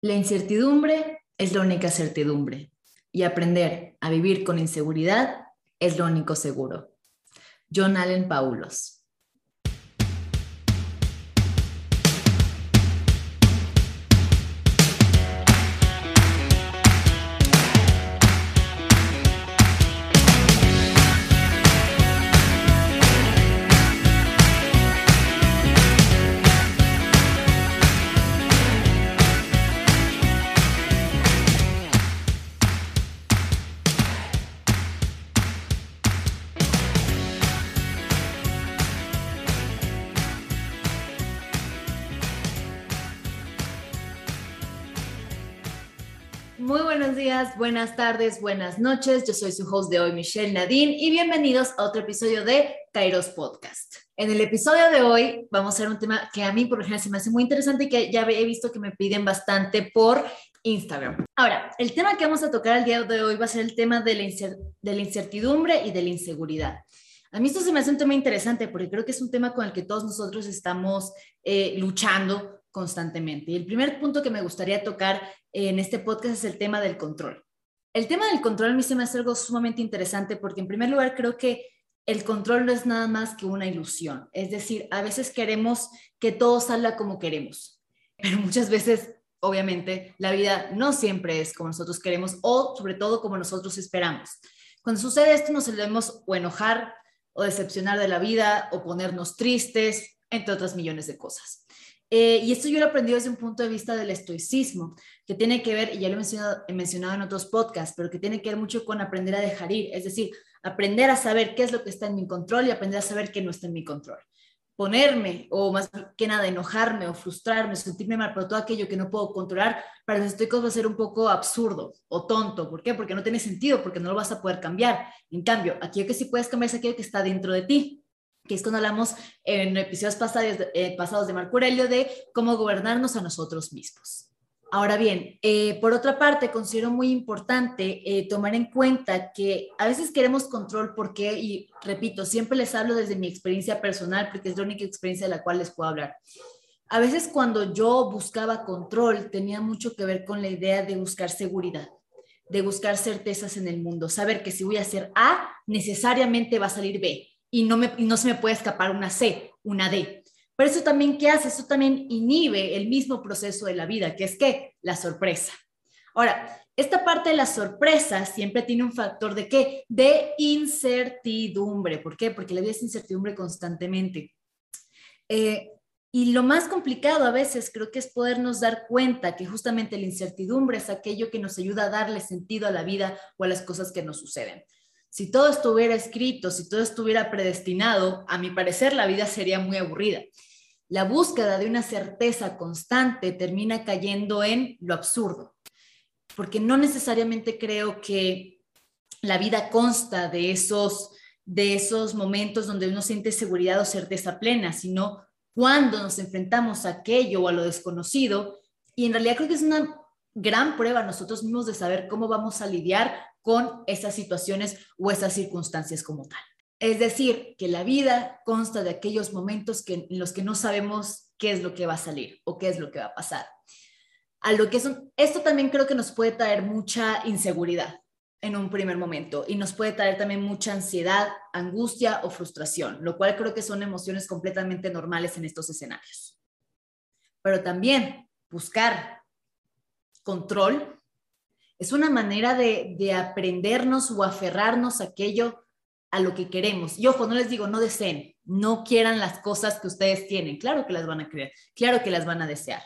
La incertidumbre es la única certidumbre y aprender a vivir con inseguridad es lo único seguro. John Allen Paulos. Buenas tardes, buenas noches. Yo soy su host de hoy, Michelle Nadine, y bienvenidos a otro episodio de Kairos Podcast. En el episodio de hoy vamos a hacer un tema que a mí por ejemplo se me hace muy interesante y que ya he visto que me piden bastante por Instagram. Ahora, el tema que vamos a tocar el día de hoy va a ser el tema de la, de la incertidumbre y de la inseguridad. A mí esto se me hace un tema interesante porque creo que es un tema con el que todos nosotros estamos eh, luchando constantemente. Y el primer punto que me gustaría tocar en este podcast es el tema del control. El tema del control a mí se me hace algo sumamente interesante porque en primer lugar creo que el control no es nada más que una ilusión. Es decir, a veces queremos que todo salga como queremos, pero muchas veces, obviamente, la vida no siempre es como nosotros queremos o sobre todo como nosotros esperamos. Cuando sucede esto nos debemos o enojar o decepcionar de la vida o ponernos tristes, entre otras millones de cosas. Eh, y esto yo lo he aprendido desde un punto de vista del estoicismo, que tiene que ver, y ya lo he mencionado, he mencionado en otros podcasts, pero que tiene que ver mucho con aprender a dejar ir, es decir, aprender a saber qué es lo que está en mi control y aprender a saber qué no está en mi control. Ponerme, o más que nada, enojarme o frustrarme, sentirme mal por todo aquello que no puedo controlar, para los estoicos va a ser un poco absurdo o tonto. ¿Por qué? Porque no tiene sentido, porque no lo vas a poder cambiar. En cambio, aquello que sí puedes cambiar es aquello que está dentro de ti que es cuando hablamos en episodios pasados, eh, pasados de Marco Aurelio de cómo gobernarnos a nosotros mismos. Ahora bien, eh, por otra parte, considero muy importante eh, tomar en cuenta que a veces queremos control porque, y repito, siempre les hablo desde mi experiencia personal porque es la única experiencia de la cual les puedo hablar. A veces cuando yo buscaba control tenía mucho que ver con la idea de buscar seguridad, de buscar certezas en el mundo, saber que si voy a hacer A, necesariamente va a salir B y no, me, no se me puede escapar una C, una D. Pero eso también, ¿qué hace? Eso también inhibe el mismo proceso de la vida, que es que la sorpresa. Ahora, esta parte de la sorpresa siempre tiene un factor de qué? De incertidumbre. ¿Por qué? Porque la vida es incertidumbre constantemente. Eh, y lo más complicado a veces creo que es podernos dar cuenta que justamente la incertidumbre es aquello que nos ayuda a darle sentido a la vida o a las cosas que nos suceden. Si todo estuviera escrito, si todo estuviera predestinado, a mi parecer la vida sería muy aburrida. La búsqueda de una certeza constante termina cayendo en lo absurdo, porque no necesariamente creo que la vida consta de esos, de esos momentos donde uno siente seguridad o certeza plena, sino cuando nos enfrentamos a aquello o a lo desconocido. Y en realidad creo que es una gran prueba nosotros mismos de saber cómo vamos a lidiar con esas situaciones o esas circunstancias como tal. Es decir, que la vida consta de aquellos momentos en los que no sabemos qué es lo que va a salir o qué es lo que va a pasar. A lo que es esto también creo que nos puede traer mucha inseguridad en un primer momento y nos puede traer también mucha ansiedad, angustia o frustración, lo cual creo que son emociones completamente normales en estos escenarios. Pero también buscar control es una manera de, aprendernos o aferrarnos a aquello a lo que queremos. Y ojo, no les digo, no deseen, no quieran las cosas que ustedes tienen. Claro que las van a querer, claro que las van a desear.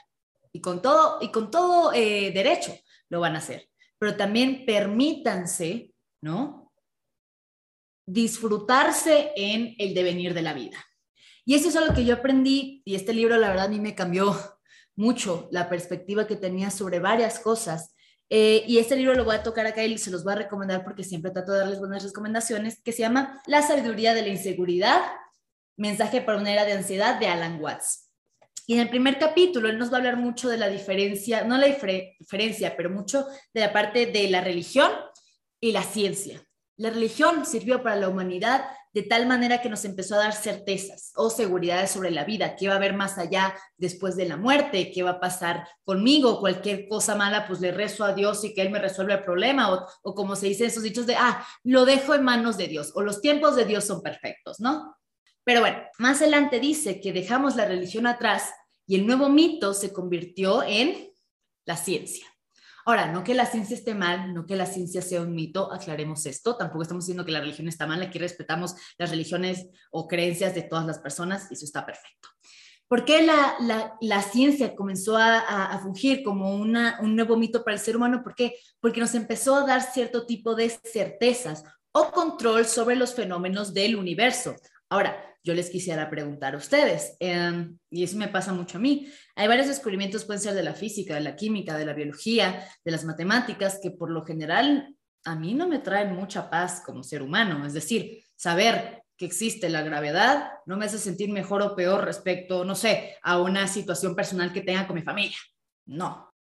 Y con todo, y con todo eh, derecho lo van a hacer. Pero también permítanse, ¿no? Disfrutarse en el devenir de la vida. Y eso es algo que yo aprendí, y este libro la verdad a mí me cambió mucho la perspectiva que tenía sobre varias cosas eh, y este libro lo voy a tocar acá y se los voy a recomendar porque siempre trato de darles buenas recomendaciones, que se llama La sabiduría de la inseguridad, mensaje para una era de ansiedad de Alan Watts. Y en el primer capítulo él nos va a hablar mucho de la diferencia, no la diferencia, pero mucho de la parte de la religión y la ciencia. La religión sirvió para la humanidad de tal manera que nos empezó a dar certezas o seguridades sobre la vida, qué va a haber más allá después de la muerte, qué va a pasar conmigo, cualquier cosa mala, pues le rezo a Dios y que Él me resuelva el problema, o, o como se dice esos dichos de, ah, lo dejo en manos de Dios, o los tiempos de Dios son perfectos, ¿no? Pero bueno, más adelante dice que dejamos la religión atrás y el nuevo mito se convirtió en la ciencia. Ahora, no que la ciencia esté mal, no que la ciencia sea un mito, aclaremos esto, tampoco estamos diciendo que la religión está mal, aquí respetamos las religiones o creencias de todas las personas y eso está perfecto. ¿Por qué la, la, ciencia comenzó a, a, fungir como una, un nuevo mito para el ser humano? ¿Por qué? Porque nos empezó a dar cierto tipo de certezas o control sobre los fenómenos del universo. Ahora, yo les quisiera preguntar a ustedes, em, y eso me pasa mucho a mí, hay varios descubrimientos, pueden ser de la física, de la química, de la biología, de las matemáticas, que por lo general a mí no me traen mucha paz como ser humano, es decir, saber que existe la gravedad no me hace sentir mejor o peor respecto, no sé, a una situación personal que tenga con mi familia. No.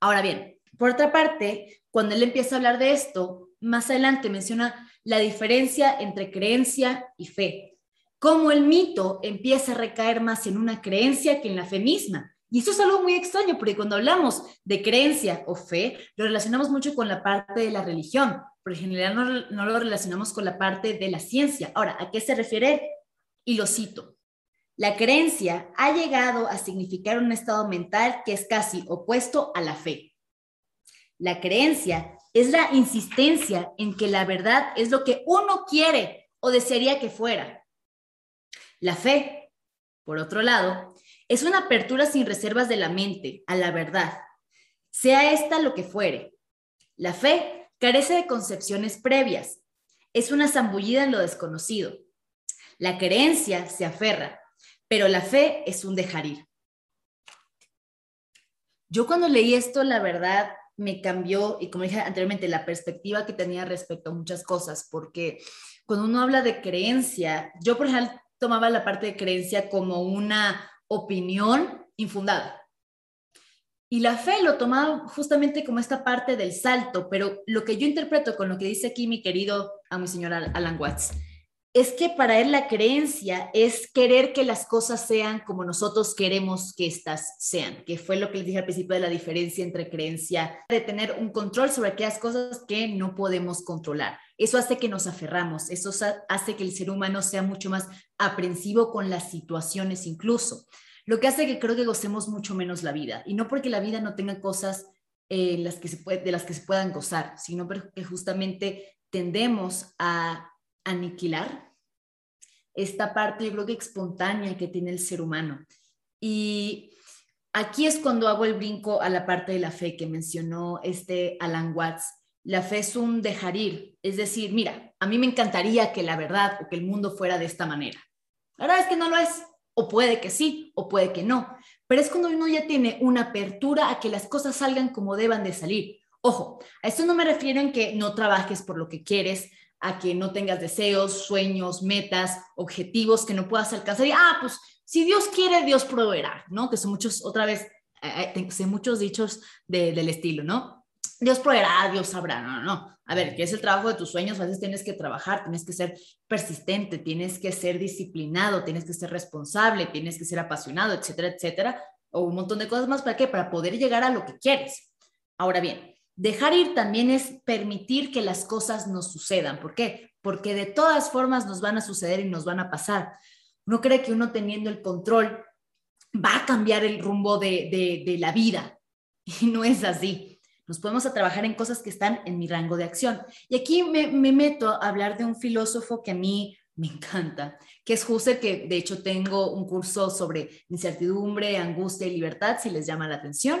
Ahora bien, por otra parte, cuando él empieza a hablar de esto, más adelante menciona la diferencia entre creencia y fe cómo el mito empieza a recaer más en una creencia que en la fe misma. Y eso es algo muy extraño, porque cuando hablamos de creencia o fe, lo relacionamos mucho con la parte de la religión, pero en general no, no lo relacionamos con la parte de la ciencia. Ahora, ¿a qué se refiere? Y lo cito. La creencia ha llegado a significar un estado mental que es casi opuesto a la fe. La creencia es la insistencia en que la verdad es lo que uno quiere o desearía que fuera. La fe, por otro lado, es una apertura sin reservas de la mente a la verdad, sea esta lo que fuere. La fe carece de concepciones previas, es una zambullida en lo desconocido. La creencia se aferra, pero la fe es un dejar ir. Yo cuando leí esto, la verdad, me cambió, y como dije anteriormente, la perspectiva que tenía respecto a muchas cosas, porque cuando uno habla de creencia, yo por ejemplo tomaba la parte de creencia como una opinión infundada. Y la fe lo tomaba justamente como esta parte del salto, pero lo que yo interpreto con lo que dice aquí mi querido a mi señor Alan Watts, es que para él la creencia es querer que las cosas sean como nosotros queremos que éstas sean, que fue lo que les dije al principio de la diferencia entre creencia, de tener un control sobre aquellas cosas que no podemos controlar. Eso hace que nos aferramos, eso hace que el ser humano sea mucho más aprensivo con las situaciones incluso, lo que hace que creo que gocemos mucho menos la vida, y no porque la vida no tenga cosas eh, de las que se puedan gozar, sino porque justamente tendemos a aniquilar esta parte, yo creo que espontánea que tiene el ser humano. Y aquí es cuando hago el brinco a la parte de la fe que mencionó este Alan Watts. La fe es un dejar ir, es decir, mira, a mí me encantaría que la verdad o que el mundo fuera de esta manera. La verdad es que no lo es, o puede que sí, o puede que no, pero es cuando uno ya tiene una apertura a que las cosas salgan como deban de salir. Ojo, a esto no me refiero en que no trabajes por lo que quieres, a que no tengas deseos, sueños, metas, objetivos que no puedas alcanzar. Y, ah, pues si Dios quiere, Dios proveerá, ¿no? Que son muchos, otra vez, eh, eh, sé muchos dichos del estilo, ¿no? Dios proveerá, Dios sabrá, no, no, no. A ver, ¿qué es el trabajo de tus sueños? A veces tienes que trabajar, tienes que ser persistente, tienes que ser disciplinado, tienes que ser responsable, tienes que ser apasionado, etcétera, etcétera, o un montón de cosas más. ¿Para qué? Para poder llegar a lo que quieres. Ahora bien, Dejar ir también es permitir que las cosas nos sucedan. ¿Por qué? Porque de todas formas nos van a suceder y nos van a pasar. No cree que uno teniendo el control va a cambiar el rumbo de, la vida. Y no es así. Nos podemos a trabajar en cosas que están en mi rango de acción. Y aquí me, me meto a hablar de un filósofo que a mí me encanta, que es Husserl, que de hecho tengo un curso sobre incertidumbre, angustia y libertad, si les llama la atención.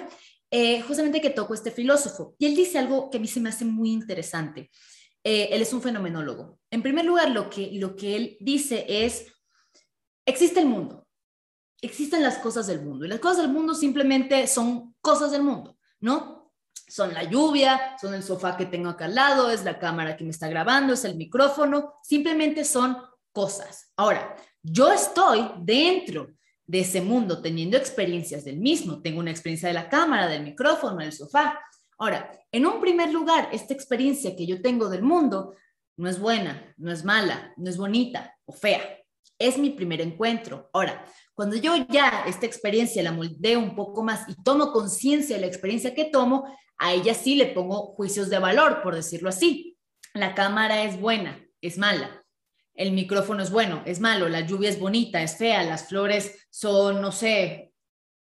Eh, justamente que tocó este filósofo. Y él dice algo que a mí se me hace muy interesante. Eh, él es un fenomenólogo. En primer lugar, lo que, lo que él dice es, existe el mundo, existen las cosas del mundo. Y las cosas del mundo simplemente son cosas del mundo, ¿no? Son la lluvia, son el sofá que tengo acá al lado, es la cámara que me está grabando, es el micrófono, simplemente son cosas. Ahora, yo estoy dentro de ese mundo, teniendo experiencias del mismo. Tengo una experiencia de la cámara, del micrófono, del sofá. Ahora, en un primer lugar, esta experiencia que yo tengo del mundo no es buena, no es mala, no es bonita o fea. Es mi primer encuentro. Ahora, cuando yo ya esta experiencia la moldeo un poco más y tomo conciencia de la experiencia que tomo, a ella sí le pongo juicios de valor, por decirlo así. La cámara es buena, es mala. El micrófono es bueno, es malo. La lluvia es bonita, es fea. Las flores son, no sé,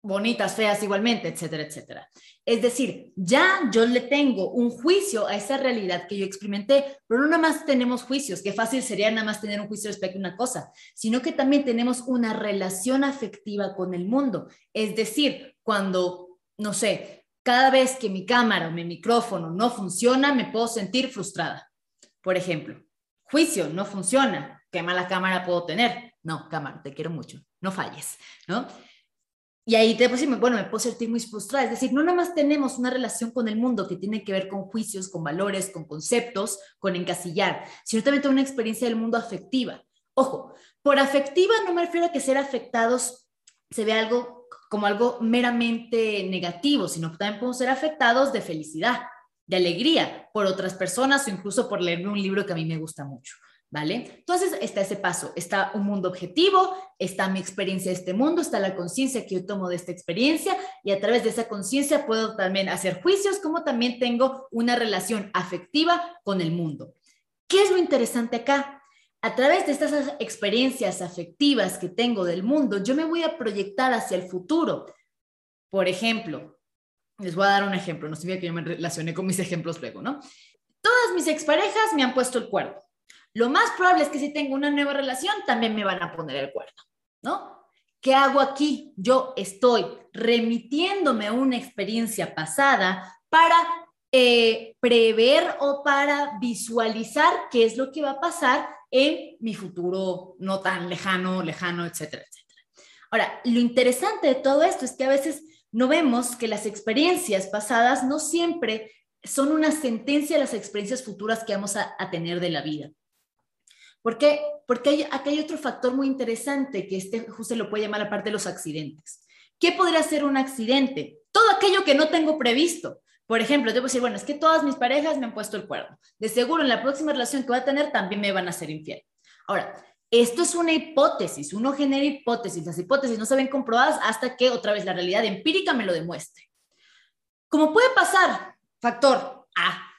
bonitas, feas igualmente, etcétera, etcétera. Es decir, ya yo le tengo un juicio a esa realidad que yo experimenté, pero no nada más tenemos juicios, qué fácil sería nada más tener un juicio respecto a una cosa, sino que también tenemos una relación afectiva con el mundo. Es decir, cuando, no sé, cada vez que mi cámara o mi micrófono no funciona, me puedo sentir frustrada. Por ejemplo, juicio, no funciona, qué mala cámara puedo tener. No, cámara, te quiero mucho, no falles, ¿no? Y ahí te decir, bueno, me puedo sentir muy frustrada. Es decir, no nada más tenemos una relación con el mundo que tiene que ver con juicios, con valores, con conceptos, con encasillar, también una experiencia del mundo afectiva. Ojo, por afectiva no me refiero a que ser afectados se ve algo como algo meramente negativo, sino que también podemos ser afectados de felicidad, de alegría por otras personas o incluso por leer un libro que a mí me gusta mucho. ¿vale? Entonces está ese paso, está un mundo objetivo, está mi experiencia de este mundo, está la conciencia que yo tomo de esta experiencia y a través de esa conciencia puedo también hacer juicios, como también tengo una relación afectiva con el mundo. ¿Qué es lo interesante acá? A través de estas experiencias afectivas que tengo del mundo, yo me voy a proyectar hacia el futuro. Por ejemplo, les voy a dar un ejemplo, no significa que yo me relacioné con mis ejemplos luego, ¿no? Todas mis exparejas me han puesto el cuerpo lo más probable es que si tengo una nueva relación, también me van a poner el cuerno, ¿no? ¿Qué hago aquí? Yo estoy remitiéndome a una experiencia pasada para eh, prever o para visualizar qué es lo que va a pasar en mi futuro no tan lejano, lejano, etcétera, etcétera. Ahora, lo interesante de todo esto es que a veces no vemos que las experiencias pasadas no siempre son una sentencia a las experiencias futuras que vamos a tener de la vida. ¿Por qué? Porque hay, hay otro factor muy interesante que este justo lo puede llamar la parte de los accidentes. ¿Qué podría ser un accidente? Todo aquello que no tengo previsto. Por ejemplo, yo puedo decir, bueno, es que todas mis parejas me han puesto el cuerno. De seguro en la próxima relación que voy a tener también me van a ser infiel. Ahora, esto es una hipótesis, uno genera hipótesis, las hipótesis no se ven comprobadas hasta que otra vez la realidad empírica me lo demuestre. Como puede pasar, factor A,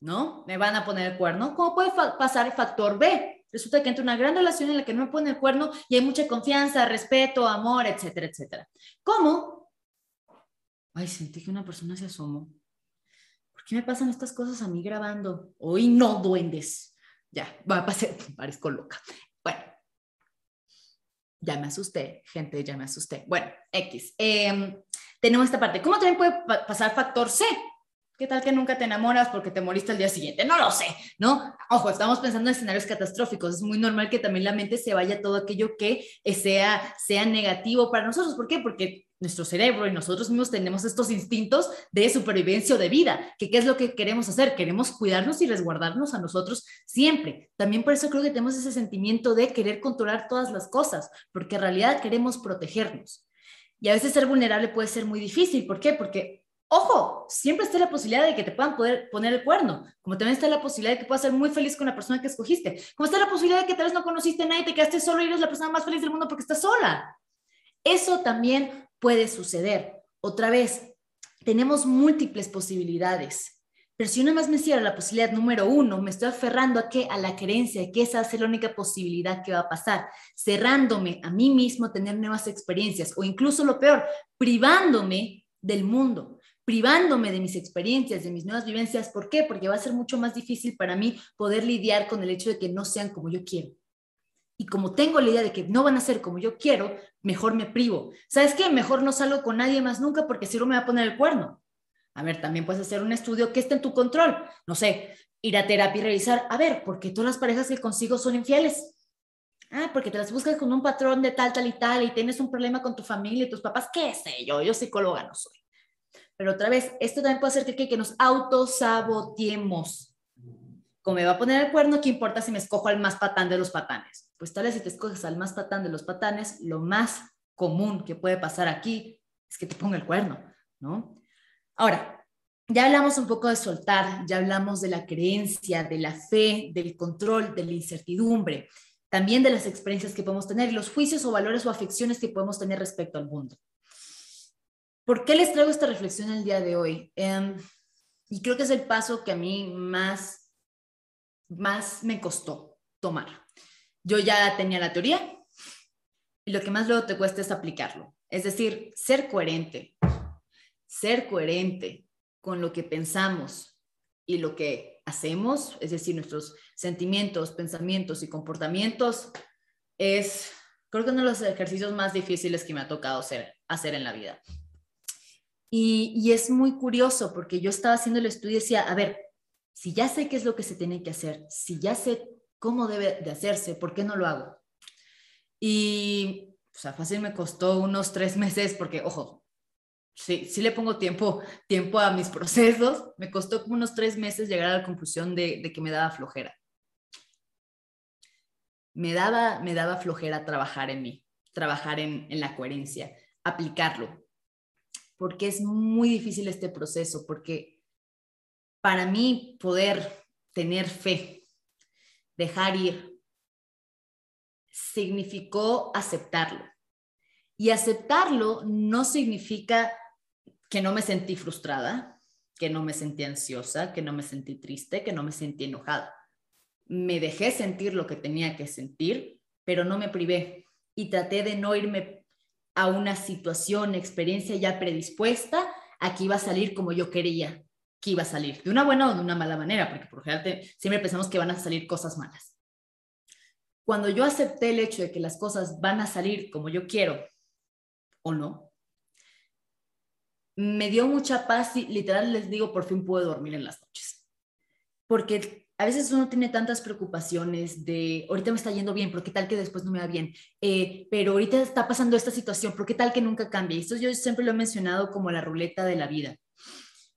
¿no? Me van a poner el cuerno. ¿Cómo puede pasar factor B? resulta que entra una gran relación en la que no me pone el cuerno y hay mucha confianza, respeto, amor, etcétera, etcétera. ¿Cómo? Ay, sentí que una persona se asomó. ¿Por qué me pasan estas cosas a mí grabando? Hoy no, duendes. Ya, va a pasar, parezco loca. Ya me asusté, gente, ya me asusté. Bueno, X. Em, tenemos esta parte. ¿Cómo también puede pasar factor C? ¿Qué tal que nunca te enamoras porque te moriste al día siguiente? No lo sé, ¿no? Ojo, estamos pensando en escenarios catastróficos. Es muy normal que también la mente se vaya todo aquello que sea, sea negativo para nosotros. ¿Por qué? Porque nuestro cerebro y nosotros mismos tenemos estos instintos de supervivencia o de vida, que qué es lo que queremos hacer, queremos cuidarnos y resguardarnos a nosotros siempre. También por eso creo que tenemos ese sentimiento de querer controlar todas las cosas, porque en realidad queremos protegernos. Y a veces ser vulnerable puede ser muy difícil. ¿Por qué? Porque Ojo, siempre está la posibilidad de que te puedan poder poner el cuerno, como también está la posibilidad de que puedas ser muy feliz con la persona que escogiste, como está la posibilidad de que tal vez no conociste a nadie, te quedaste solo y eres la persona más feliz del mundo porque estás sola. Eso también puede suceder. Otra vez, tenemos múltiples posibilidades, pero si una más me cierra la posibilidad número uno, me estoy aferrando a qué? A la creencia que esa es la única posibilidad que va a pasar, cerrándome a mí mismo tener nuevas experiencias o incluso lo peor, privándome del mundo privándome de mis experiencias, de mis nuevas vivencias. ¿Por qué? Porque va a ser mucho más difícil para mí poder lidiar con el hecho de que no sean como yo quiero. Y como tengo la idea de que no van a ser como yo quiero, mejor me privo. ¿Sabes qué? Mejor no salgo con nadie más nunca porque si no me va a poner el cuerno. A ver, también puedes hacer un estudio que esté en tu control. No sé, ir a terapia y revisar, a ver, ¿por qué todas las parejas que consigo son infieles? Ah, porque te las buscas con un patrón de tal, tal y tal y tienes un problema con tu familia y tus papás. ¿Qué sé yo? Yo psicóloga no soy. Pero otra vez, esto también puede hacer que, que nos autosaboteemos. Como me va a poner el cuerno, ¿qué importa si me escojo al más patán de los patanes? Pues tal vez si te escoges al más patán de los patanes, lo más común que puede pasar aquí es que te ponga el cuerno, ¿no? Ahora, ya hablamos un poco de soltar, ya hablamos de la creencia, de la fe, del control, de la incertidumbre, también de las experiencias que podemos tener los juicios o valores o afecciones que podemos tener respecto al mundo. ¿Por qué les traigo esta reflexión el día de hoy? Em, y creo que es el paso que a mí más, más me costó tomar. Yo ya tenía la teoría y lo que más luego te cuesta es aplicarlo. Es decir, ser coherente, ser coherente con lo que pensamos y lo que hacemos, es decir, nuestros sentimientos, pensamientos y comportamientos, es, creo que uno de los ejercicios más difíciles que me ha tocado hacer, en la vida. Y, es muy curioso porque yo estaba haciendo el estudio y decía, a ver, si ya sé qué es lo que se tiene que hacer, si ya sé cómo debe de hacerse, ¿por qué no lo hago? Y, o sea, fácil me costó unos tres meses porque, ojo, sí, sí le pongo tiempo, tiempo a mis procesos, me costó como unos tres meses llegar a la conclusión de, que me daba flojera. Me daba, me daba flojera trabajar en mí, trabajar en, en la coherencia, aplicarlo, porque es muy difícil este proceso, porque para mí poder tener fe, dejar ir, significó aceptarlo. Y aceptarlo no significa que no me sentí frustrada, que no me sentí ansiosa, que no me sentí triste, que no me sentí enojada. Me dejé sentir lo que tenía que sentir, pero no me privé y traté de no irme a una situación, experiencia ya predispuesta a que iba a salir como yo quería que iba a salir, de una buena o de una mala manera, porque por general siempre pensamos que van a salir cosas malas. Cuando yo acepté el hecho de que las cosas van a salir como yo quiero o no, me dio mucha paz y literal les digo, por fin puedo dormir en las noches. Porque a veces uno tiene tantas preocupaciones de, ahorita me está yendo bien, pero qué tal que después no me va bien, eh, pero ahorita está pasando esta situación, pero qué tal que nunca cambie. Esto yo siempre lo he mencionado como la ruleta de la vida.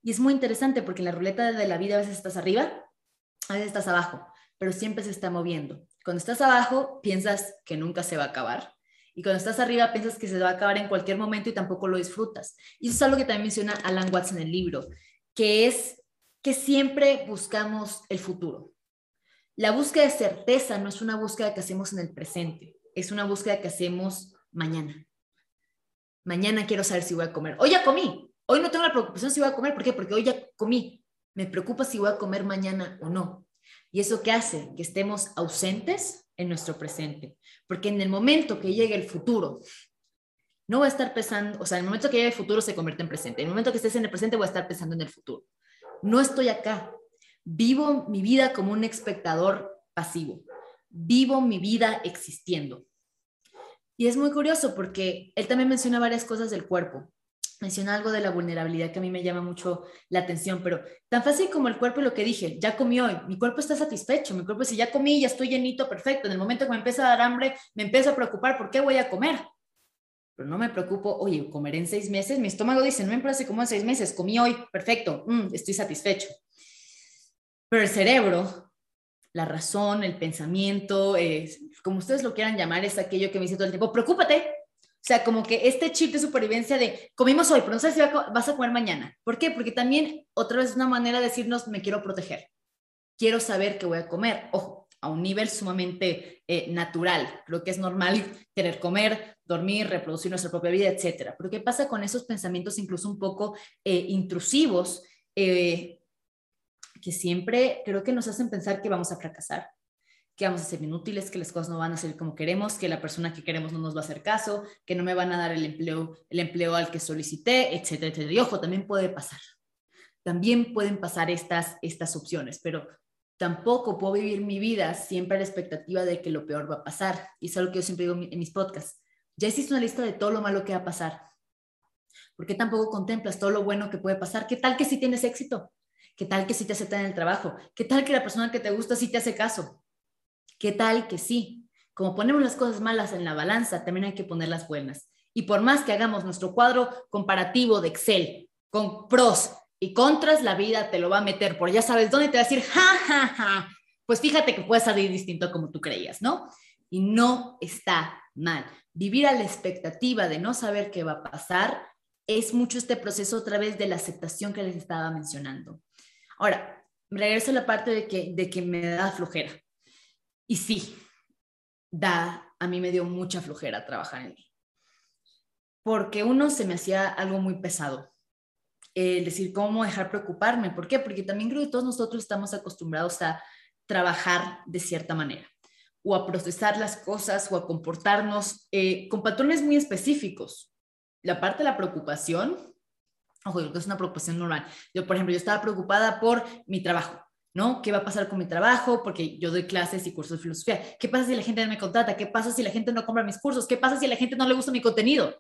Y es muy interesante porque en la ruleta de la vida a veces estás arriba, a veces estás abajo, pero siempre se está moviendo. Cuando estás abajo, piensas que nunca se va a acabar. Y cuando estás arriba, piensas que se va a acabar en cualquier momento y tampoco lo disfrutas. Y eso es algo que también menciona Alan Watts en el libro, que es que siempre buscamos el futuro. La búsqueda de certeza no es una búsqueda que hacemos en el presente, es una búsqueda que hacemos mañana. Mañana quiero saber si voy a comer. Hoy ya comí. Hoy no tengo la preocupación si voy a comer. ¿Por qué? Porque hoy ya comí. Me preocupa si voy a comer mañana o no. ¿Y eso qué hace? Que estemos ausentes en nuestro presente. Porque en el momento que llegue el futuro, no voy a estar pensando, o sea, en el momento que llegue el futuro se convierte en presente. En el momento que estés en el presente voy a estar pensando en el futuro no estoy acá. Vivo mi vida como un espectador pasivo. Vivo mi vida existiendo. Y es muy curioso porque él también menciona varias cosas del cuerpo. Menciona algo de la vulnerabilidad que a mí me llama mucho la atención, pero tan fácil como el cuerpo y lo que dije, ya comí hoy, mi cuerpo está satisfecho, mi cuerpo si ya comí, ya estoy llenito, perfecto. En el momento que me empieza a dar hambre, me empiezo a preocupar, ¿por qué voy a comer? pero no me preocupo, oye, comeré en seis meses, mi estómago dice, no me si como en seis meses, comí hoy, perfecto, mm, estoy satisfecho. Pero el cerebro, la razón, el pensamiento, como ustedes lo quieran llamar, es aquello que me dice todo el tiempo, preocúpate. O sea, como que este chip de supervivencia de comimos hoy, pero no sabes si vas a comer mañana. ¿Por qué? Porque también otra vez es una manera de decirnos, me quiero proteger. Quiero saber qué voy a comer. Ojo, a un nivel sumamente eh, natural. Creo que es normal querer comer, dormir, reproducir nuestra propia vida, etcétera. Pero ¿qué pasa con esos pensamientos incluso un poco eh, intrusivos eh, que siempre creo que nos hacen pensar que vamos a fracasar, que vamos a ser inútiles, que las cosas no van a ser como queremos, que la persona que queremos no nos va a hacer caso, que no me van a dar el empleo, el empleo al que solicité, etcétera, etcétera. Y ojo, también puede pasar. También pueden pasar estas, estas opciones, pero tampoco puedo vivir mi vida siempre a la expectativa de que lo peor va a pasar. Y es algo que yo siempre digo en mis podcasts ya hiciste una lista de todo lo malo que va a pasar. ¿Por qué tampoco contemplas todo lo bueno que puede pasar? ¿Qué tal que si tienes éxito? ¿Qué tal que si te aceptan en el trabajo? ¿Qué tal que la persona que te gusta sí te hace caso? ¿Qué tal que sí? Como ponemos las cosas malas en la balanza, también hay que poner las buenas. Y por más que hagamos nuestro cuadro comparativo de Excel con pros y contras, la vida te lo va a meter por ya sabes dónde te va a decir, ja, ja, ja. Pues fíjate que puede salir distinto como tú creías, ¿no? Y no está mal. Vivir a la expectativa de no saber qué va a pasar es mucho este proceso a través de la aceptación que les estaba mencionando. Ahora, regreso a la parte de que, de que me da flojera. Y sí, da, a mí me dio mucha flojera trabajar en mí. Porque uno se me hacía algo muy pesado. El decir, ¿cómo dejar preocuparme? ¿Por qué? Porque también creo que todos nosotros estamos acostumbrados a trabajar de cierta manera o a procesar las cosas o a comportarnos eh, con patrones muy específicos. La parte de la preocupación, ojo, creo que es una preocupación normal. Yo, por ejemplo, yo estaba preocupada por mi trabajo, ¿no? ¿Qué va a pasar con mi trabajo? Porque yo doy clases y cursos de filosofía. ¿Qué pasa si la gente no me contrata? ¿Qué pasa si la gente no compra mis cursos? ¿Qué pasa si a la gente no le gusta mi contenido?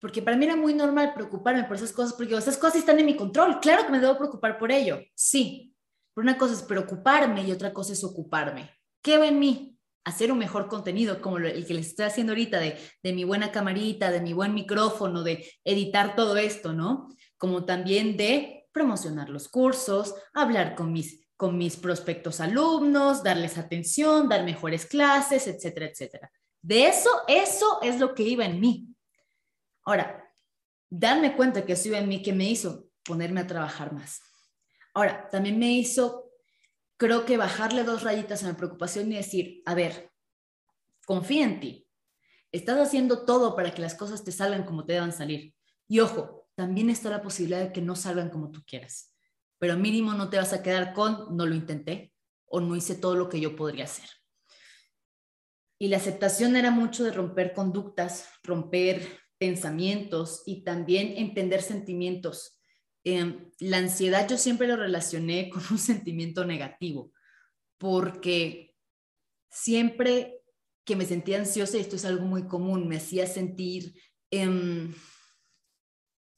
Porque para mí era muy normal preocuparme por esas cosas, porque esas cosas están en mi control. Claro que me debo preocupar por ello, sí, pero una cosa es preocuparme y otra cosa es ocuparme. ¿Qué va en mí? Hacer un mejor contenido, como el que les estoy haciendo ahorita, de, de mi buena camarita, de mi buen micrófono, de editar todo esto, ¿no? Como también de promocionar los cursos, hablar con mis, con mis prospectos alumnos, darles atención, dar mejores clases, etcétera, etcétera. De eso, eso es lo que iba en mí. Ahora, darme cuenta que eso iba en mí, que me hizo ponerme a trabajar más. Ahora, también me hizo, creo que bajarle dos rayitas a la preocupación y decir, a ver, confía en ti. Estás haciendo todo para que las cosas te salgan como te deban salir. Y ojo, también está la posibilidad de que no salgan como tú quieras. Pero mínimo no te vas a quedar con no lo intenté o no hice todo lo que yo podría hacer. Y la aceptación era mucho de romper conductas, romper pensamientos y también entender sentimientos. Em, la ansiedad yo siempre lo relacioné con un sentimiento negativo, porque siempre que me sentía ansiosa, y esto es algo muy común, me hacía sentir em,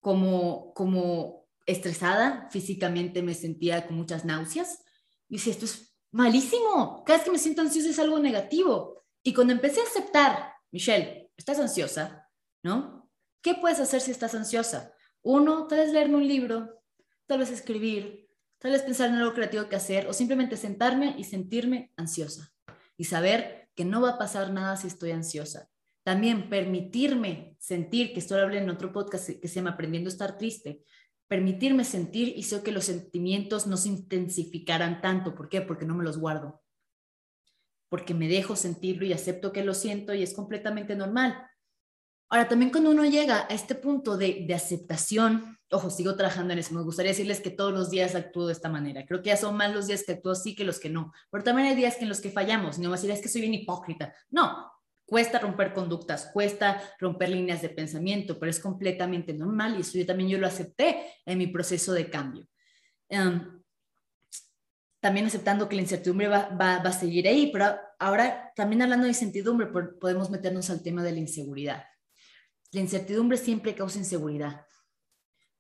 como, como estresada, físicamente me sentía con muchas náuseas, y decía, esto es malísimo, cada vez que me siento ansiosa es algo negativo. Y cuando empecé a aceptar, Michelle, estás ansiosa, ¿no? ¿Qué puedes hacer si estás ansiosa? Uno, tal vez leerme un libro, tal vez escribir, tal vez pensar en algo creativo que hacer o simplemente sentarme y sentirme ansiosa y saber que no va a pasar nada si estoy ansiosa. También permitirme sentir, que esto lo hablé en otro podcast que se llama Aprendiendo a estar triste, permitirme sentir sé que los sentimientos no se intensificarán tanto. ¿Por qué? Porque no me los guardo. Porque me dejo sentirlo y acepto que lo siento y es completamente normal. Ahora, también cuando uno llega a este punto de, aceptación, ojo, sigo trabajando en eso, me gustaría decirles que todos los días actúo de esta manera. Creo que ya son más los días que actúo así que los que no. Pero también hay días que en los que fallamos. No decir, es que soy bien hipócrita. No, cuesta romper conductas, cuesta romper líneas de pensamiento, pero es completamente normal y eso yo también yo lo acepté en mi proceso de cambio. Em, también aceptando que la incertidumbre va, va, va, a seguir ahí, pero ahora también hablando de incertidumbre, podemos meternos al tema de la inseguridad. La incertidumbre siempre causa inseguridad,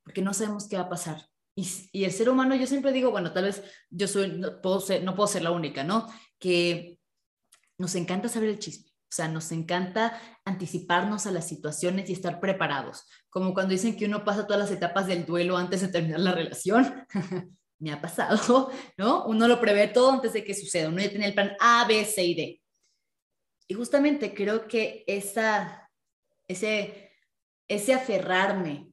porque no sabemos qué va a pasar. Y, el ser humano, yo siempre digo, bueno, tal vez yo soy, no puedo, ser, no puedo ser la única, ¿no? Que nos encanta saber el chisme. O sea, nos encanta anticiparnos a las situaciones y estar preparados. Como cuando dicen que uno pasa todas las etapas del duelo antes de terminar la relación. Me ha pasado, ¿no? Uno lo prevé todo antes de que suceda. Uno ya tiene el plan A, B, C y D. Y justamente creo que esa, ese ese aferrarme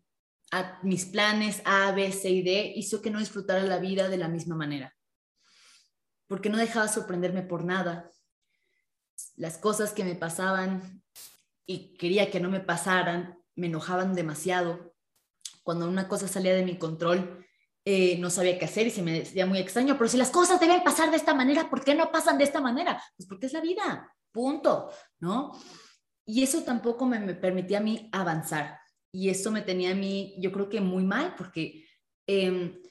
a mis planes A, B, C y D hizo que no disfrutara la vida de la misma manera. Porque no dejaba sorprenderme por nada. Las cosas que me pasaban y quería que no me pasaran me enojaban demasiado. Cuando una cosa salía de mi control, eh, no sabía qué hacer y se me decía muy extraño, pero si las cosas deben pasar de esta manera, ¿por qué no pasan de esta manera? Pues porque es la vida, punto, ¿no? Y eso tampoco me, permitía a mí avanzar. Y eso me tenía a mí, yo creo que muy mal, porque em,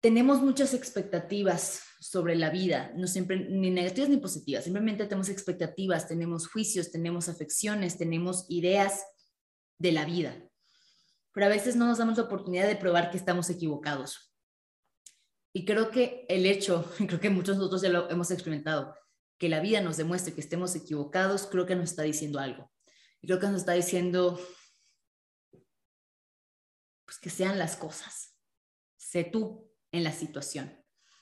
tenemos muchas expectativas sobre la vida, no siempre ni negativas ni positivas, simplemente tenemos expectativas, tenemos juicios, tenemos afecciones, tenemos ideas de la vida. Pero a veces no nos damos la oportunidad de probar que estamos equivocados. Y creo que el hecho, creo que muchos de nosotros ya lo hemos experimentado, que la vida nos demuestre que estemos equivocados, creo que nos está diciendo algo. Y creo que nos está diciendo pues que sean las cosas. Sé tú en la situación.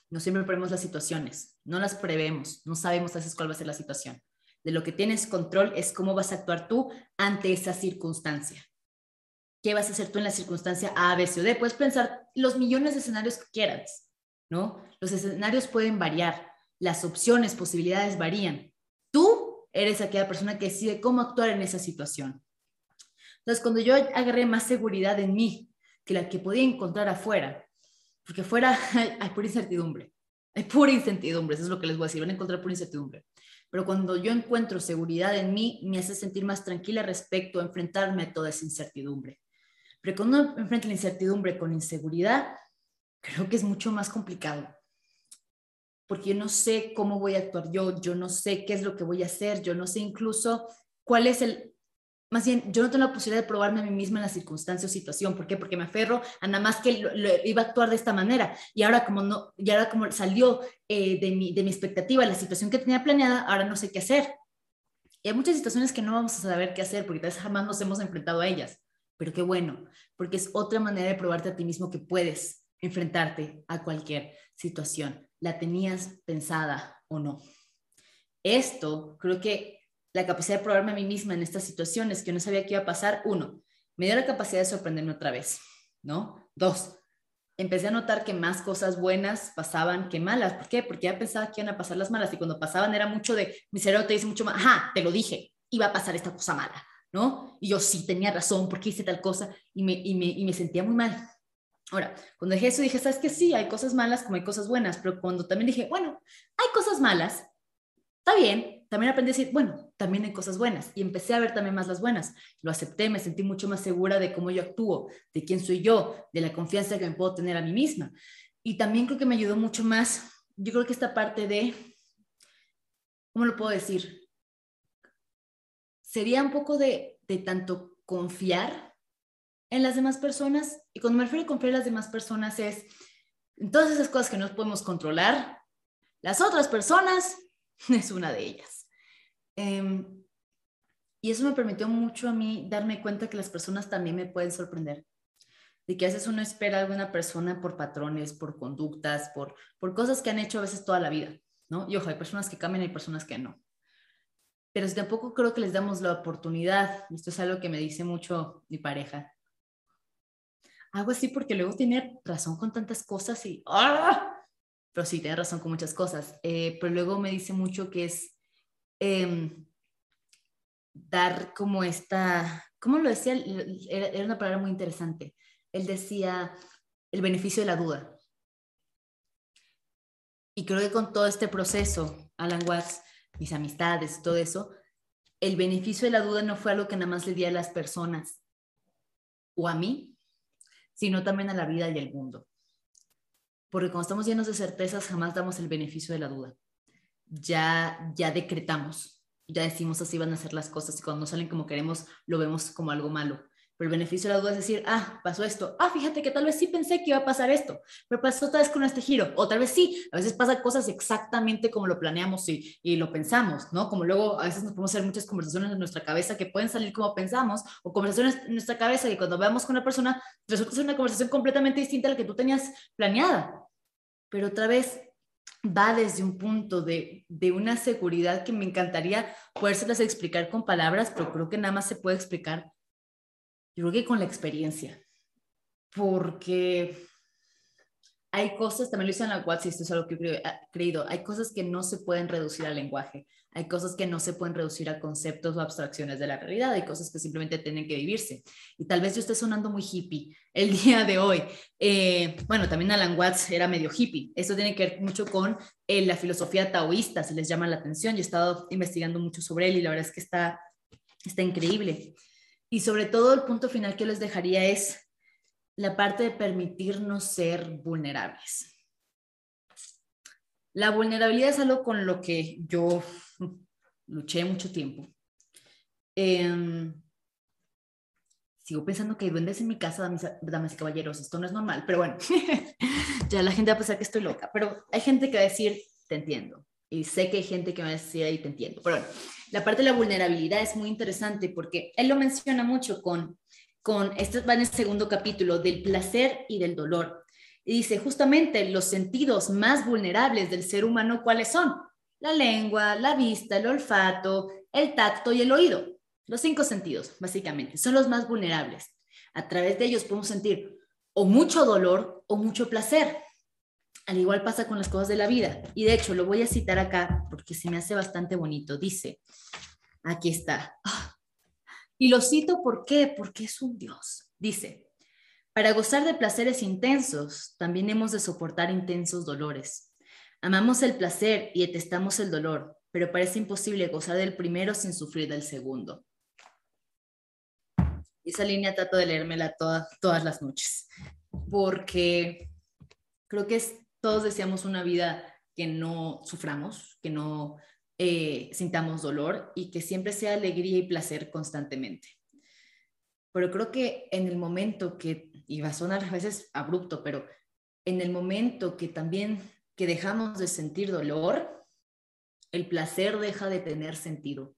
No siempre prevemos las situaciones, no las prevemos, no sabemos a veces cuál va a ser la situación. De lo que tienes control es cómo vas a actuar tú ante esa circunstancia. ¿Qué vas a hacer tú en la circunstancia A, B, C o D? Puedes pensar los millones de escenarios que quieras, ¿no? Los escenarios pueden variar, las opciones, posibilidades varían. Tú eres aquella persona que decide cómo actuar en esa situación. Entonces, cuando yo agarré más seguridad en mí que la que podía encontrar afuera, porque afuera hay pura incertidumbre, hay pura incertidumbre, eso es lo que les voy a decir, van a encontrar pura incertidumbre. Pero cuando yo encuentro seguridad en mí, me hace sentir más tranquila respecto a enfrentarme a toda esa incertidumbre. Pero cuando uno enfrenta la incertidumbre con inseguridad, creo que es mucho más complicado. Porque yo no sé cómo voy a actuar yo, yo no sé qué es lo que voy a hacer, yo no sé incluso cuál es el, más bien, yo no tengo la posibilidad de probarme a mí misma en la circunstancia o situación. ¿Por qué? Porque me aferro a nada más que iba a actuar de esta manera. Y ahora como no, y ahora como salió eh, de, mi, de mi expectativa la situación que tenía planeada, ahora no sé qué hacer. Y hay muchas situaciones que no vamos a saber qué hacer porque tal vez jamás nos hemos enfrentado a ellas pero qué bueno, porque es otra manera de probarte a ti mismo que puedes enfrentarte a cualquier situación, la tenías pensada o no. Esto, creo que la capacidad de probarme a mí misma en estas situaciones que no sabía qué iba a pasar, uno, me dio la capacidad de sorprenderme otra vez, ¿no? Dos, empecé a notar que más cosas buenas pasaban que malas. ¿Por qué? Porque ya pensaba que iban a pasar las malas y cuando pasaban era mucho de, mi cerebro te dice mucho más, ajá, te lo dije, iba a pasar esta cosa mala. ¿no? Y yo sí tenía razón porque hice tal cosa y me, y me, y me sentía muy mal. Ahora, cuando dije eso, dije, ¿sabes que Sí, hay cosas malas como hay cosas buenas, pero cuando también dije, bueno, hay cosas malas, está bien, también aprendí a decir, bueno, también hay cosas buenas y empecé a ver también más las buenas. Lo acepté, me sentí mucho más segura de cómo yo actúo, de quién soy yo, de la confianza que me puedo tener a mí misma. Y también creo que me ayudó mucho más, yo creo que esta parte de, ¿cómo lo puedo decir? sería un poco de, tanto confiar en las demás personas. Y cuando me refiero a confiar en las demás personas es en todas esas cosas que no podemos controlar, las otras personas es una de ellas. Em, y eso me permitió mucho a mí darme cuenta que las personas también me pueden sorprender. De que a veces uno espera a alguna persona por patrones, por conductas, por, por cosas que han hecho a veces toda la vida, ¿no? Y ojo, hay personas que cambian y hay personas que no pero tampoco creo que les damos la oportunidad, esto es algo que me dice mucho mi pareja, hago así porque luego tiene razón con tantas cosas y, ¡ah! pero sí, tiene razón con muchas cosas, eh, pero luego me dice mucho que es em, dar como esta, ¿cómo lo decía? Era, era, una palabra muy interesante. Él decía el beneficio de la duda. Y creo que con todo este proceso, Alan Watts, mis amistades, todo eso, el beneficio de la duda no fue algo que nada más le di a las personas o a mí, sino también a la vida y al mundo. Porque cuando estamos llenos de certezas, jamás damos el beneficio de la duda. Ya, ya decretamos, ya decimos así van a ser las cosas y cuando no salen como queremos, lo vemos como algo malo. Pero el beneficio de la duda es decir, ah, pasó esto. Ah, fíjate que tal vez sí pensé que iba a pasar esto, pero pasó otra vez con este giro. O tal vez sí, a veces pasa cosas exactamente como lo planeamos y, y lo pensamos, ¿no? Como luego a veces nos podemos hacer muchas conversaciones en nuestra cabeza que pueden salir como pensamos, o conversaciones en nuestra cabeza que cuando veamos con una persona resulta ser una conversación completamente distinta a la que tú tenías planeada. Pero otra vez va desde un punto de, de una seguridad que me encantaría podérselas explicar con palabras, pero creo que nada más se puede explicar yo creo que con la experiencia, porque hay cosas, también lo hice en la WhatsApp, esto es algo que he creído, hay cosas que no se pueden reducir al lenguaje, hay cosas que no se pueden reducir a conceptos o abstracciones de la realidad, hay cosas que simplemente tienen que vivirse. Y tal vez yo esté sonando muy hippie el día de hoy. Eh, bueno, también Alan Watts era medio hippie. Eso tiene que ver mucho con eh, la filosofía taoísta, si les llama la atención. Yo he estado investigando mucho sobre él y la verdad es que está, está increíble. Y sobre todo el punto final que les dejaría es la parte de permitirnos ser vulnerables. La vulnerabilidad es algo con lo que yo luché mucho tiempo. Em, sigo pensando que hay duendes en mi casa, damas y caballeros, esto no es normal, pero bueno, ya la gente va a pensar que estoy loca, pero hay gente que va a decir, te entiendo, y sé que hay gente que va a decir, ahí te entiendo, pero bueno, la parte de la vulnerabilidad es muy interesante porque él lo menciona mucho con, con esto va en el segundo capítulo, del placer y del dolor. Y dice, justamente los sentidos más vulnerables del ser humano, ¿cuáles son? La lengua, la vista, el olfato, el tacto y el oído. Los cinco sentidos, básicamente, son los más vulnerables. A través de ellos podemos sentir o mucho dolor o mucho placer. Al igual pasa con las cosas de la vida. Y de hecho, lo voy a citar acá porque se me hace bastante bonito. Dice, aquí está. Y lo cito ¿por? Porque es un Dios. Dice, para gozar de placeres intensos, también hemos de soportar intensos dolores. Amamos el placer y detestamos el dolor, pero parece imposible gozar del primero sin sufrir del segundo. esa línea trato de leérmela todas las noches, porque creo que todos deseamos una vida que no suframos, que no eh, sintamos dolor y que siempre sea alegría y placer constantemente. Pero creo que en el momento que, y va a sonar a veces abrupto, pero en el momento que también que dejamos de sentir dolor, el placer deja de tener sentido.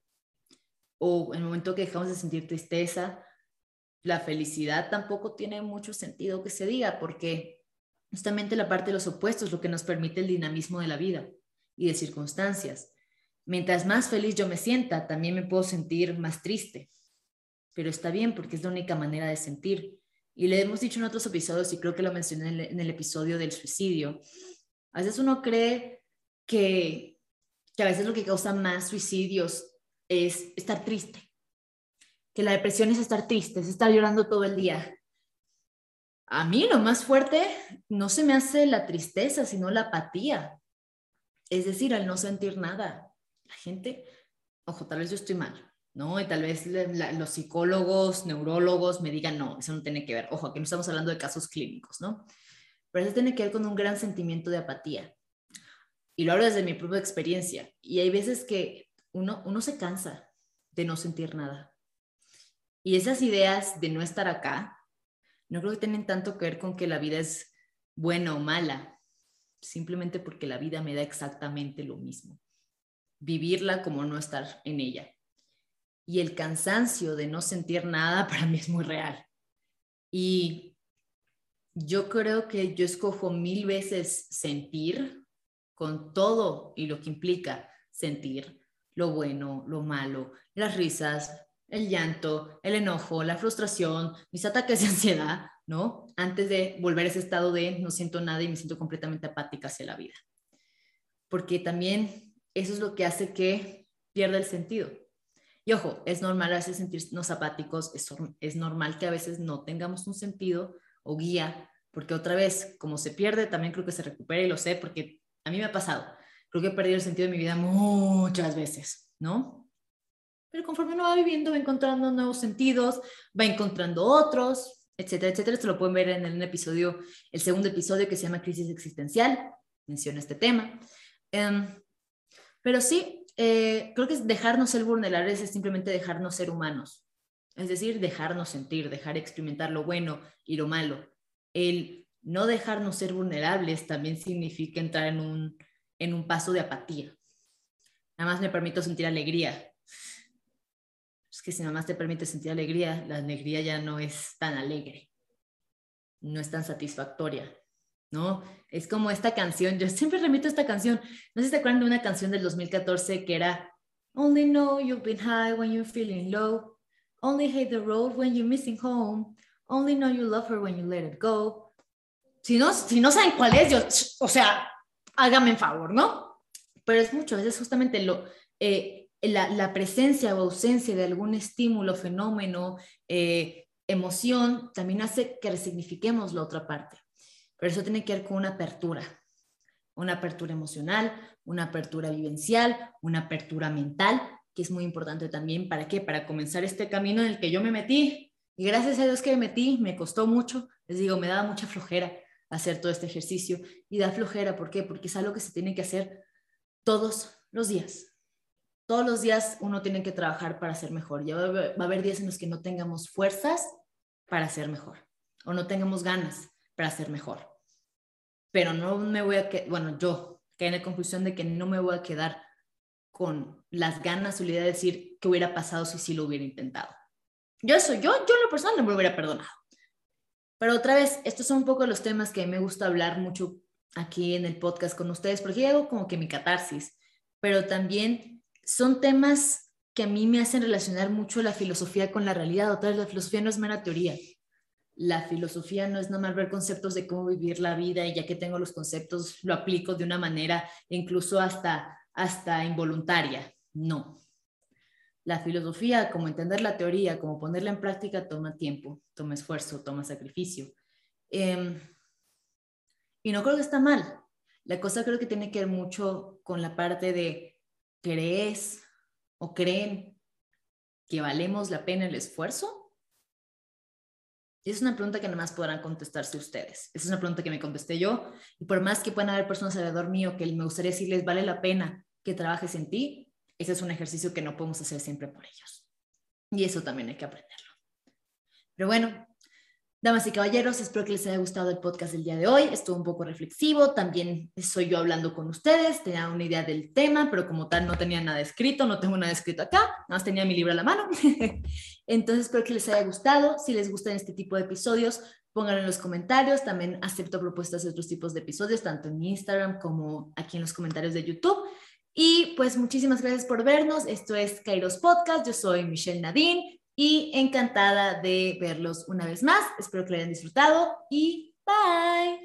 O en el momento que dejamos de sentir tristeza, la felicidad tampoco tiene mucho sentido que se diga, porque justamente la parte de los opuestos es lo que nos permite el dinamismo de la vida y de circunstancias. Mientras más feliz yo me sienta, también me puedo sentir más triste. Pero está bien porque es la única manera de sentir. Y le hemos dicho en otros episodios, y creo que lo mencioné en el, episodio del suicidio, a veces uno cree que, que a veces lo que causa más suicidios es estar triste, que la depresión es estar triste, es estar llorando todo el día. A mí lo más fuerte no se me hace la tristeza, sino la apatía. Es decir, al no sentir nada. La gente, ojo, tal vez yo estoy mal, ¿no? Y tal vez los psicólogos, neurólogos me digan, no, eso no tiene que ver. Ojo, aquí no estamos hablando de casos clínicos, ¿no? Pero eso tiene que ver con un gran sentimiento de apatía. Y lo hablo desde mi propia experiencia. Y hay veces que uno, uno se cansa de no sentir nada. Y esas ideas de no estar acá, no creo que tienen tanto que ver con que la vida es buena o mala, simplemente porque la vida me da exactamente lo mismo. Vivirla como no estar en ella. Y el cansancio de no sentir nada para mí es muy real. Y yo creo que yo escojo mil veces sentir con todo y lo que implica sentir, lo bueno, lo malo, las risas, el llanto, el enojo, la frustración, mis ataques de ansiedad, ¿no? Antes de volver a ese estado de no siento nada y me siento completamente apática hacia la vida. Porque también eso es lo que hace que pierda el sentido. Y ojo, es normal a veces sentirnos apáticos, es, es normal que a veces no tengamos un sentido, o guía, porque otra vez, como se pierde, también creo que se recupera y lo sé porque a mí me ha pasado. Creo que he perdido el sentido de mi vida muchas veces, ¿no? Pero conforme uno va viviendo, va encontrando nuevos sentidos, va encontrando otros, etcétera, etcétera. Esto lo pueden ver en el episodio, el segundo episodio que se llama Crisis Existencial, menciona este tema. Em, pero sí, eh, creo que dejarnos ser vulnerables es simplemente dejarnos ser humanos. Es decir, dejarnos sentir, dejar experimentar lo bueno y lo malo. El no dejarnos ser vulnerables también significa entrar en un, en un paso de apatía. Nada más me permito sentir alegría. Es que si nada más te permite sentir alegría, la alegría ya no es tan alegre, no es tan satisfactoria, ¿no? Es como esta canción, yo siempre remito esta canción, no sé si te acuerdan de una canción del 2014 que era Only know you've been high when you're feeling low, Only hate the road when you're missing home. Only know you love her when you let it go. Si no, si no saben cuál es, yo, o sea, háganme en favor, ¿no? Pero es mucho, es justamente lo, eh, la, la, presencia o ausencia de algún estímulo, fenómeno, eh, emoción, también hace que resignifiquemos la otra parte. Pero eso tiene que ver con una apertura, una apertura emocional, una apertura vivencial, una apertura mental, que es muy importante también. ¿Para qué? Para comenzar este camino en el que yo me metí. Y gracias a Dios que me metí, me costó mucho. Les digo, me daba mucha flojera hacer todo este ejercicio. Y da flojera, ¿por qué? Porque es algo que se tiene que hacer todos los días. Todos los días uno tiene que trabajar para ser mejor. Ya va a haber días en los que no tengamos fuerzas para ser mejor o no tengamos ganas para ser mejor. Pero no me voy a quedar, bueno, yo caí en la conclusión de que no me voy a quedar con las ganas de decir qué hubiera pasado si sí lo hubiera intentado. Yo eso, yo, yo en lo personal no me hubiera perdonado. Pero otra vez, estos son un poco los temas que me gusta hablar mucho aquí en el podcast con ustedes, porque hay algo como que mi catarsis. pero también son temas que a mí me hacen relacionar mucho la filosofía con la realidad. Otra vez, la filosofía no es mera teoría. La filosofía no es nada ver conceptos de cómo vivir la vida y ya que tengo los conceptos, lo aplico de una manera incluso hasta, hasta involuntaria. No. La filosofía, como entender la teoría, como ponerla en práctica, toma tiempo, toma esfuerzo, toma sacrificio. Em, y no creo que está mal. La cosa creo que tiene que ver mucho con la parte de crees o creen que valemos la pena el esfuerzo. Es una pregunta que nada más podrán contestarse ustedes. Es una pregunta que me contesté yo. Y por más que puedan haber personas alrededor mío que me gustaría decirles, vale la pena que trabajes en ti, ese es un ejercicio que no podemos hacer siempre por ellos. Y eso también hay que aprenderlo. Pero bueno, damas y caballeros, espero que les haya gustado el podcast del día de hoy. Estuvo un poco reflexivo, también soy yo hablando con ustedes, tenía una idea del tema, pero como tal no tenía nada escrito, no tengo nada escrito acá, nada más tenía mi libro a la mano. Entonces espero que les haya gustado. Si les gustan este tipo de episodios, pónganlo en los comentarios. También acepto propuestas de otros tipos de episodios, tanto en Instagram como aquí en los comentarios de YouTube. Y pues muchísimas gracias por vernos. Esto es Kairos Podcast. Yo soy Michelle Nadine y encantada de verlos una vez más. Espero que lo hayan disfrutado y bye.